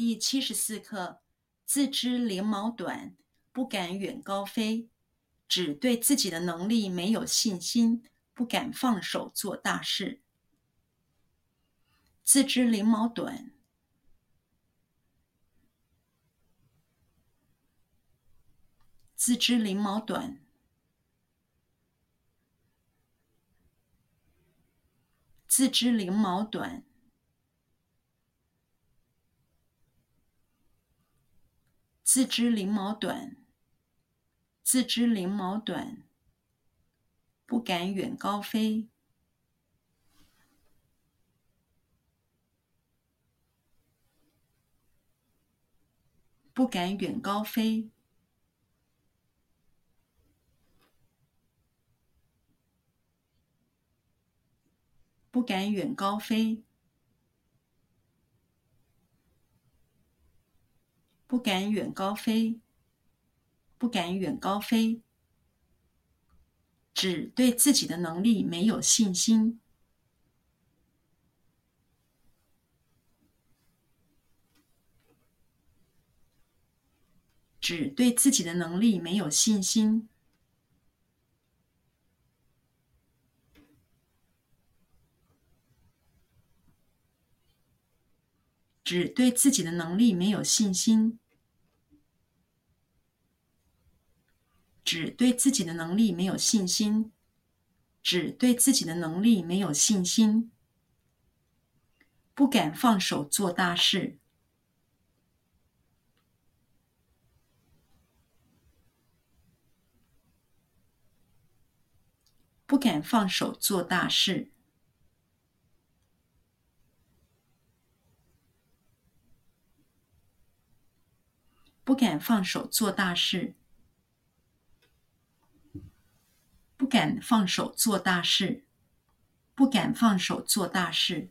第七十四课：自知翎毛短，不敢远高飞，只对自己的能力没有信心，不敢放手做大事。自知翎毛短，自知翎毛短，自知翎毛短。自知翎毛短，自知翎毛短，不敢远高飞，不敢远高飞，不敢远高飞。不敢远高飞，不敢远高飞，只对自己的能力没有信心，只对自己的能力没有信心，只对自己的能力没有信心。只对自己的能力没有信心，只对自己的能力没有信心，不敢放手做大事，不敢放手做大事，不敢放手做大事。不敢放手做大事，不敢放手做大事。